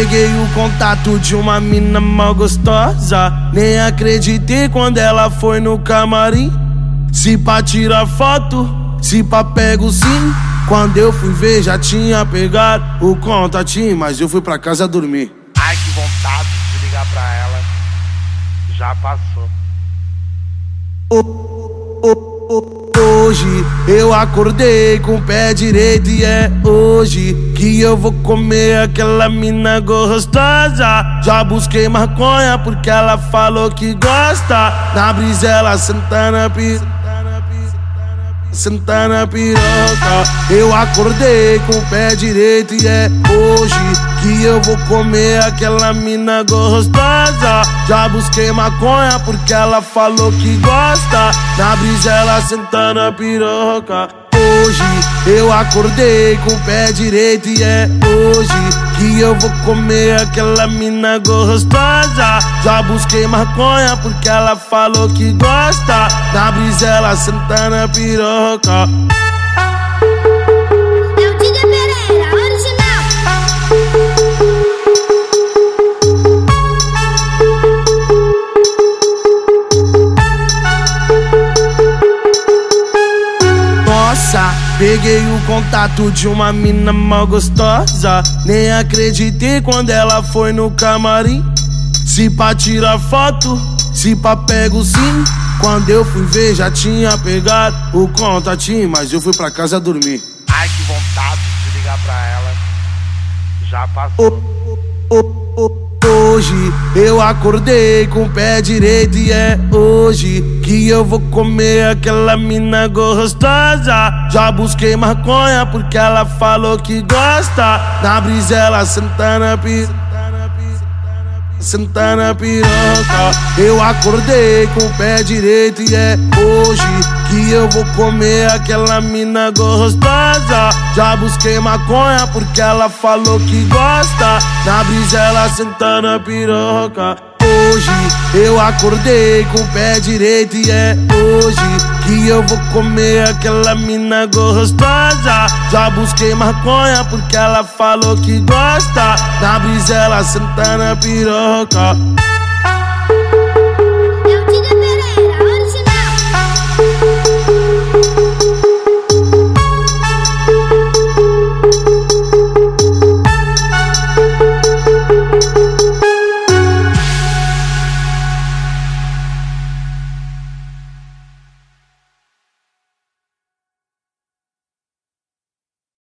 peguei o contato de uma mina mal gostosa. Nem acreditei quando ela foi no camarim. Se pra tirar foto, se pra pego sim. Quando eu fui ver, já tinha pegado o contatinho, mas eu fui pra casa dormir. Ai, que vontade de ligar pra ela. Já passou. Oh, oh, oh. Hoje eu acordei com o pé direito e é hoje que eu vou comer aquela mina gostosa. Já busquei maconha porque ela falou que gosta. Na brisa ela senta na pista. Sentar na piroca Eu acordei com o pé direito e é hoje Que eu vou comer aquela mina gostosa Já busquei maconha porque ela falou que gosta Na brisa ela senta na piroca Hoje eu acordei com o pé direito e é hoje que eu vou comer aquela mina gostosa. Já busquei maconha porque ela falou que gosta. Na brisa ela senta na piroca. Peguei o contato de uma mina mal gostosa. Nem acreditei quando ela foi no camarim. Se pra tirar foto, se pra pego sim. Quando eu fui ver, já tinha pegado o contatinho, mas eu fui pra casa dormir. Ai, que vontade de ligar pra ela. Já passou. Oh, oh, oh, Hoje eu acordei com o pé direito e é hoje que eu vou comer aquela mina gostosa. Já busquei maconha porque ela falou que gosta. Na brisa ela senta na pista sentar na piroca. Eu acordei com o pé direito e é hoje que eu vou comer aquela mina gostosa. Já busquei maconha porque ela falou que gosta. Na brisa ela senta na piroca. Hoje eu acordei com o pé direito e é hoje que eu vou comer aquela mina gostosa. Já busquei maconha porque ela falou que gosta. Na brisa ela senta na piroca.